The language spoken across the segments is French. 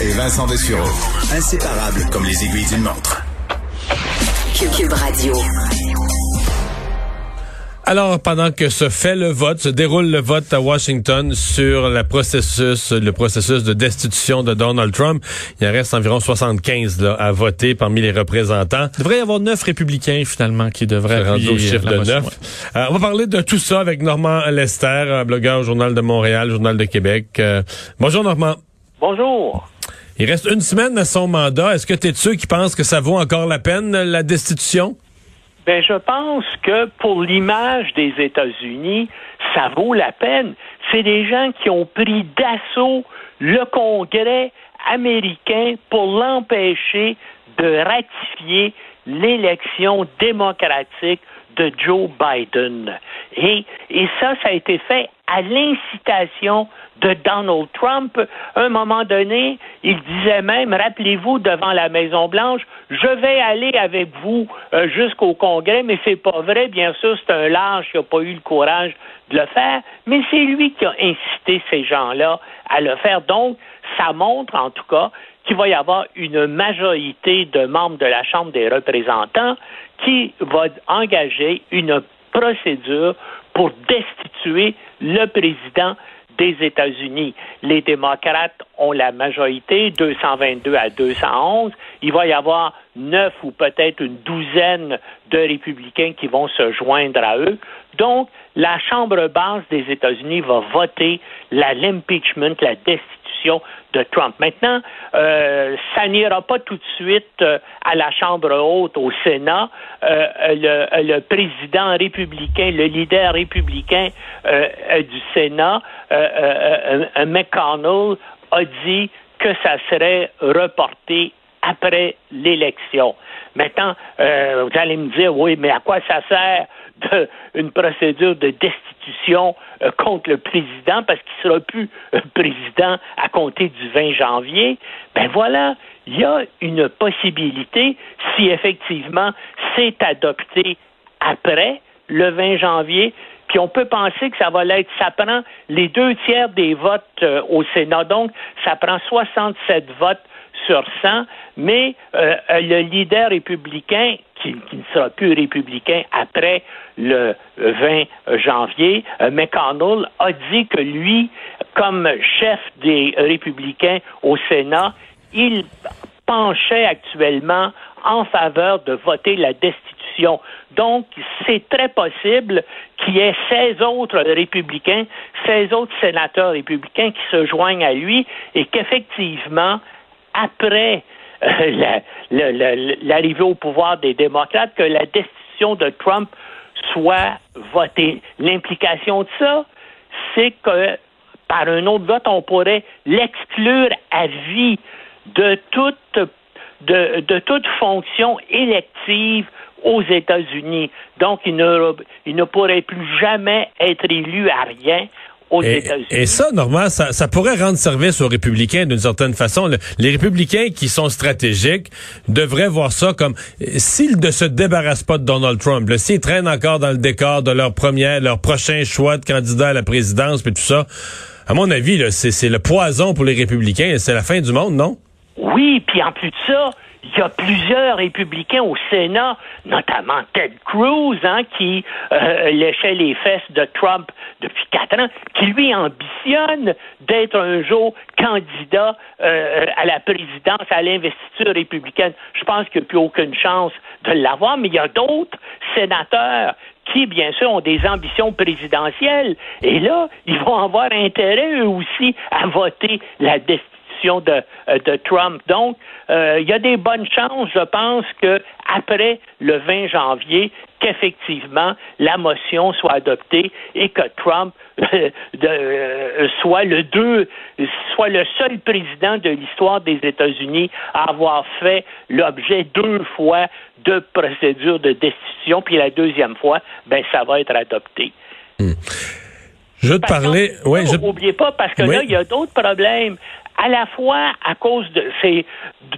Et Vincent Dessureau. Inséparables comme les aiguilles d'une montre. Cube Radio. Alors, pendant que se fait le vote, se déroule le vote à Washington sur le processus, le processus de destitution de Donald Trump, il en reste environ 75 là, à voter parmi les représentants. Il devrait y avoir neuf républicains finalement qui devraient rendre au chiffre la de neuf. Euh, on va parler de tout ça avec Normand Lester, un blogueur au Journal de Montréal, Journal de Québec. Euh, bonjour Normand. Bonjour. Il reste une semaine à son mandat. Est-ce que tu es de ceux qui pensent que ça vaut encore la peine, la destitution? Ben, je pense que pour l'image des États-Unis, ça vaut la peine. C'est des gens qui ont pris d'assaut le Congrès américain pour l'empêcher de ratifier l'élection démocratique de Joe Biden. Et, et ça, ça a été fait à l'incitation de Donald Trump. À un moment donné, il disait même, rappelez-vous, devant la Maison-Blanche, je vais aller avec vous euh, jusqu'au Congrès, mais c'est pas vrai, bien sûr, c'est un lâche qui n'a pas eu le courage de le faire, mais c'est lui qui a incité ces gens-là à le faire. Donc, ça montre en tout cas qu'il va y avoir une majorité de membres de la Chambre des représentants qui va engager une procédure pour destituer le président des États-Unis. Les démocrates ont la majorité, 222 à 211. Il va y avoir neuf ou peut-être une douzaine de républicains qui vont se joindre à eux. Donc, la Chambre basse des États-Unis va voter l'impeachment, la destitution de Trump. Maintenant, euh, ça n'ira pas tout de suite euh, à la Chambre haute, au Sénat. Euh, le, le, président républicain, le leader républicain du Sénat, McConnell, a dit que ça serait reporté après l'élection. Maintenant, vous allez me dire, oui, mais à quoi ça sert de, une procédure de destitution euh, contre le président parce qu'il sera plus euh, président à compter du 20 janvier, ben voilà, il y a une possibilité si effectivement c'est adopté après le 20 janvier, puis on peut penser que ça va l'être. Ça prend les deux tiers des votes euh, au Sénat, donc ça prend 67 votes sur 100, mais euh, le leader républicain, qui, qui, ne sera plus républicain après le 20 janvier, euh, McConnell, a dit que lui, comme chef des républicains au Sénat, il penchait actuellement en faveur de voter la destitution. Donc, c'est très possible qu'il y ait 16 autres républicains, 16 autres sénateurs républicains qui se joignent à lui et qu'effectivement, après euh, l'arrivée au pouvoir des démocrates, que la destitution de Trump soit votée. L'implication de ça, c'est que par un autre vote, on pourrait l'exclure à vie de toute, de, toute fonction élective aux États-Unis. Donc, il ne pourrait plus jamais être élu à rien aux et, États-Unis. Et ça, normalement, ça, ça, pourrait rendre service aux républicains d'une certaine façon. Le, les républicains qui sont stratégiques devraient voir ça comme s'ils ne se débarrassent pas de Donald Trump, s'ils traînent encore dans le décor de leur premier, leur prochain choix de candidat à la présidence, puis tout ça, à mon avis, c'est le poison pour les républicains. C'est la fin du monde, non? Oui, puis en plus de ça, il y a plusieurs républicains au Sénat, notamment Ted Cruz, hein, qui euh, léchait les fesses de Trump depuis quatre ans, qui lui ambitionne d'être un jour candidat euh, à la présidence, à l'investiture républicaine. Je pense qu'il n'y a plus aucune chance de l'avoir, mais il y a d'autres sénateurs qui, bien sûr, ont des ambitions présidentielles. Et là, ils vont avoir intérêt, eux aussi, à voter la destitution destitution de, de Trump. Donc, il y a des bonnes chances, je pense, que après le 20 janvier, qu'effectivement la motion soit adoptée et que Trump de, soit le deux, soit le seul président de l'histoire des États-Unis à avoir fait l'objet deux fois de procédures de destitution, puis la deuxième fois, ben ça va être adopté. Hmm. Je te parler. Oui, N'oubliez pas, parce que là, il y a d'autres problèmes à la fois à cause de ses,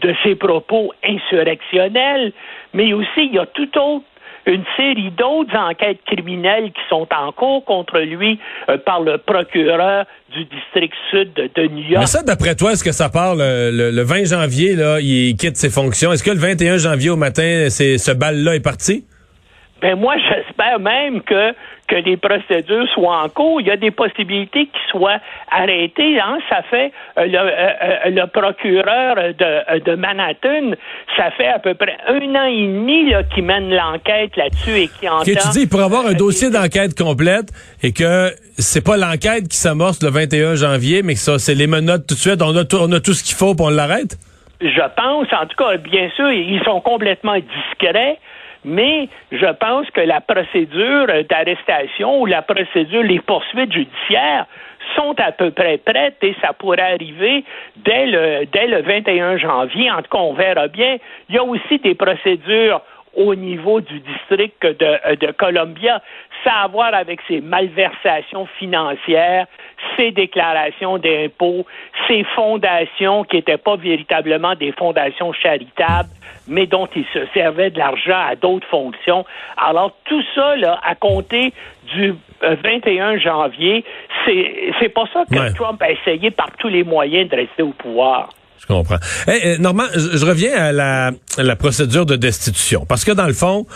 de ses propos insurrectionnels, mais aussi il y a tout autre une série d'autres enquêtes criminelles qui sont en cours contre lui euh, par le procureur du district sud de, New York. Mais ça, d'après toi, est-ce que ça part le, 20 janvier, là, il quitte ses fonctions? Est-ce que le 21 janvier au matin, ce bal-là est parti? Ben moi, j'espère même que que les procédures soient en cours. Il y a des possibilités qu'ils soient arrêtés. Hein? Ça fait euh, le, euh, euh, le, procureur de, de, Manhattan, ça fait à peu près un an et demi qu'il mène l'enquête là-dessus et qui entend. Okay, tu dis, il pourrait avoir un dossier d'enquête complète et que c'est pas l'enquête qui s'amorce le 21 janvier, mais que ça, c'est les menottes tout de suite. On a tout, on a tout ce qu'il faut pour on l'arrête. Je pense, en tout cas, bien sûr, ils sont complètement discrets mais je pense que la procédure d'arrestation ou la procédure, les poursuites judiciaires sont à peu près prêtes et ça pourrait arriver dès le, dès le 21 janvier. En tout cas, on verra bien. Il y a aussi des procédures au niveau du district de, de Columbia. Ça a à voir avec ces malversations financières, ces déclarations d'impôts, ces fondations qui n'étaient pas véritablement des fondations charitables, mais dont ils se servaient de l'argent à d'autres fonctions. Alors, tout ça, là, à compter du 21 euh, janvier, c'est, c'est pas ça que Trump a essayé par tous les moyens de rester au pouvoir. Je comprends. Hey, Normand, je, reviens à la, à la procédure de destitution. Parce que dans le fond,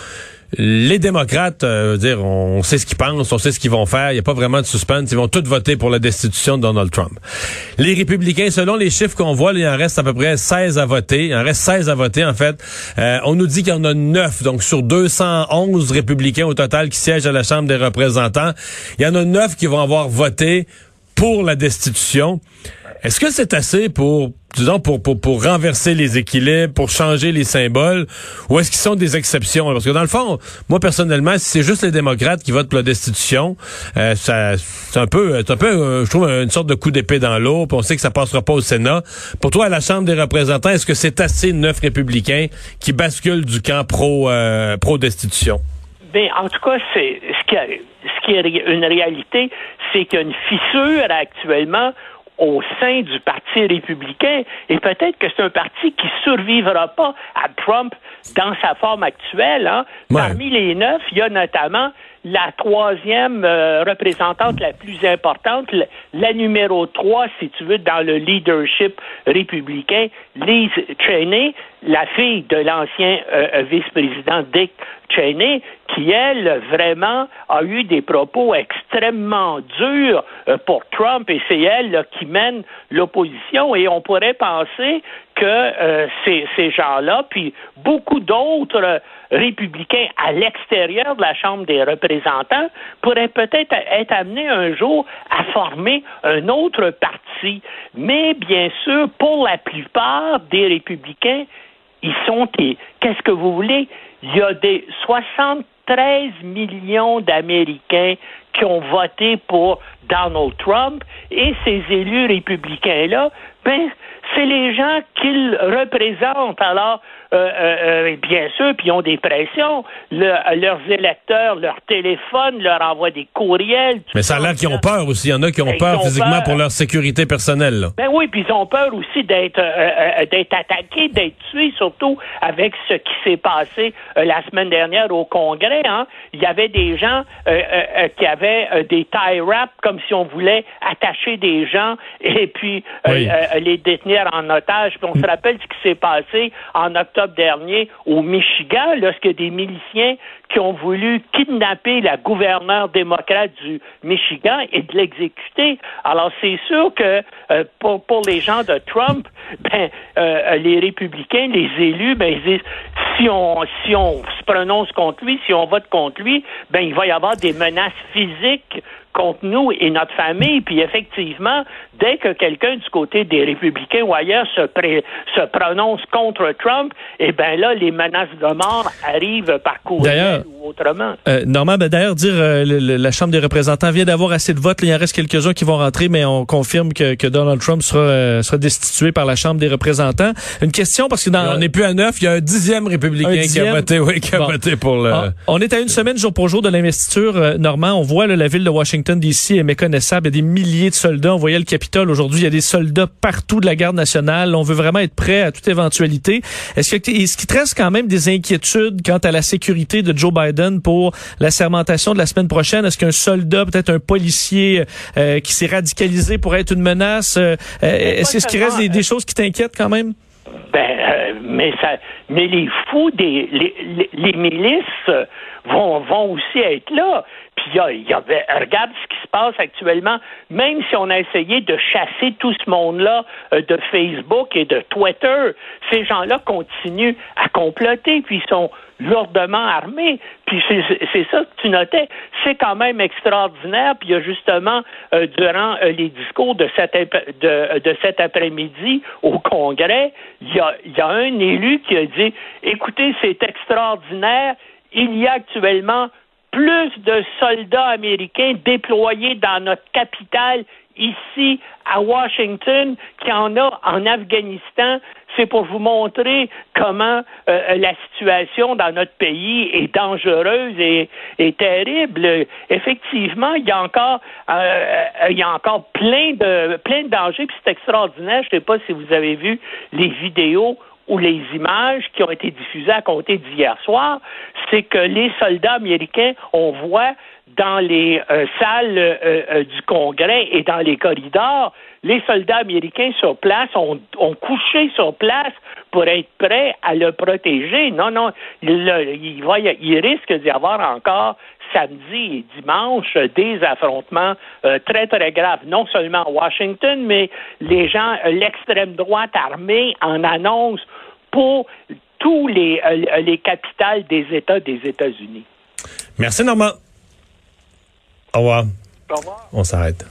les démocrates, euh, dire, on sait ce qu'ils pensent, on sait ce qu'ils vont faire. Il n'y a pas vraiment de suspense. Ils vont tous voter pour la destitution de Donald Trump. Les républicains, selon les chiffres qu'on voit, il en reste à peu près 16 à voter. Il en reste 16 à voter, en fait. Euh, on nous dit qu'il y en a 9, donc sur 211 républicains au total qui siègent à la Chambre des représentants. Il y en a 9 qui vont avoir voté pour la destitution. Est-ce que c'est assez pour, disons, pour, pour, pour renverser les équilibres, pour changer les symboles, ou est-ce qu'ils sont des exceptions? Parce que dans le fond, moi personnellement, si c'est juste les démocrates qui votent pour la destitution, euh, ça, c'est un peu, un peu, euh, je trouve, une sorte de coup d'épée dans l'eau. Puis on sait que ça passera pas au Sénat. Pour toi, à la Chambre des représentants, est-ce que c'est assez neuf républicains qui basculent du camp pro, euh, pro destitution? Ben, en tout cas, c'est ce qui, ce qui est une réalité, c'est qu'il y a une fissure actuellement au sein du Parti républicain et peut-être que c'est un parti qui survivra pas à Trump dans sa forme actuelle. Hein. Parmi les neuf, il y a notamment la troisième euh, représentante la plus importante, la, numéro trois, si tu veux, dans le leadership républicain, Liz Cheney, la fille de l'ancien euh, euh, vice-président Dick Cheney, qui, elle, vraiment a eu des propos extrêmement durs pour Trump, et c'est elle qui mène l'opposition, et on pourrait penser que ces, ces gens-là, puis beaucoup d'autres républicains à l'extérieur de la Chambre des représentants pourraient peut-être être amenés un jour à former un autre parti. Mais bien sûr, pour la plupart des républicains, ils sont, qu'est-ce que vous voulez? Il y a des 73 millions d'Américains qui ont voté pour Donald Trump et ces élus républicains-là, ben, c'est les gens qu'ils représentent. Alors, euh, euh, euh, bien sûr, puis ils ont des pressions. leurs électeurs leur téléphone, leur envoient des courriels. Mais ça a l'air qu'ils ont peur aussi. Il y en a qui ont ben, peur physiquement pour leur sécurité personnelle. Ben oui, puis ils ont peur aussi d'être d'être attaqués, d'être tués, surtout avec ce qui s'est passé la semaine dernière au Congrès. Hein. Il y avait des gens qui avaient des tie wraps comme si on voulait attacher des gens et puis les détenir en otage. Puis on se rappelle ce qui s'est passé en octobre dernier au Michigan, lorsque des miliciens qui ont voulu kidnapper la gouverneure démocrate du Michigan et de l'exécuter. Alors c'est sûr que euh, pour, pour les gens de Trump, ben euh, les républicains, les élus, ben ils disent si on si on se prononce contre lui, si on vote contre lui, ben il va y avoir des menaces physiques contre nous et notre famille. Puis effectivement, dès que quelqu'un du côté des républicains ou ailleurs se, se prononce contre Trump, eh bien là, les menaces de mort arrivent par courriel ou autrement. Euh, Normand, ben, d'ailleurs, dire euh, la Chambre des représentants vient d'avoir assez de votes. il en reste quelques-uns qui vont rentrer, mais on confirme que, que Donald Trump sera, euh, sera destitué par la Chambre des représentants. Une question, parce que dans... on n'est plus à neuf, il y a un dixième républicain qui a voté, oui, qui a voté pour le... Ah, on est à une semaine jour pour jour de l'investiture, euh, Normand. On voit la ville de Washington, D.C. est méconnaissable. Il y a des milliers de soldats. On voyait le Capitole aujourd'hui. Il y a des soldats partout de la garde nationale. On veut vraiment être prêt à toute éventualité. Est-ce que est-ce qu'il te reste quand même des inquiétudes quant à la sécurité de Joe Biden pour la sermentation de la semaine prochaine? Est-ce qu'un soldat, peut-être un policier euh, qui s'est radicalisé pourrait être une menace? Euh, est-ce qu'il reste des, des choses qui t'inquiètent quand même? Ben, mais ça, mais les fous des les, les, milices vont vont aussi être là. Puis il y, avait, regarde ce qui se passe actuellement. Même si on a essayé de chasser tout ce monde-là euh, de Facebook et de Twitter, ces gens-là continuent à comploter, puis ils sont lourdement armés. Puis c'est ça que tu notais. C'est quand même extraordinaire. Puis il y a justement, euh, durant euh, les discours de cet, de, de cet après-midi au Congrès, il y, a, y a un élu qui a dit, écoutez, c'est extraordinaire. Il y a actuellement plus de soldats américains déployés dans notre capitale ici à Washington qu'il y en a en Afghanistan. C'est pour vous montrer comment euh, la situation dans notre pays est dangereuse et, terrible. Effectivement, il y a encore, euh, il y a encore plein de plein de dangers. Puis c'est extraordinaire. Je ne sais pas si vous avez vu les vidéos ou les images qui ont été diffusées à compter d'hier soir, c'est que les soldats américains, on voit dans les euh, salles euh, euh, du Congrès et dans les corridors, les soldats américains sur place ont, couché sur place pour être prêts à le protéger. Non, non, il, va, il risque d'y avoir encore samedi et dimanche des affrontements très, très graves, non seulement à Washington, mais les gens, l'extrême droite armée en annonce pour tous les, les capitales des États des États-Unis. Merci, Normand. Au revoir. Au revoir. On s'arrête.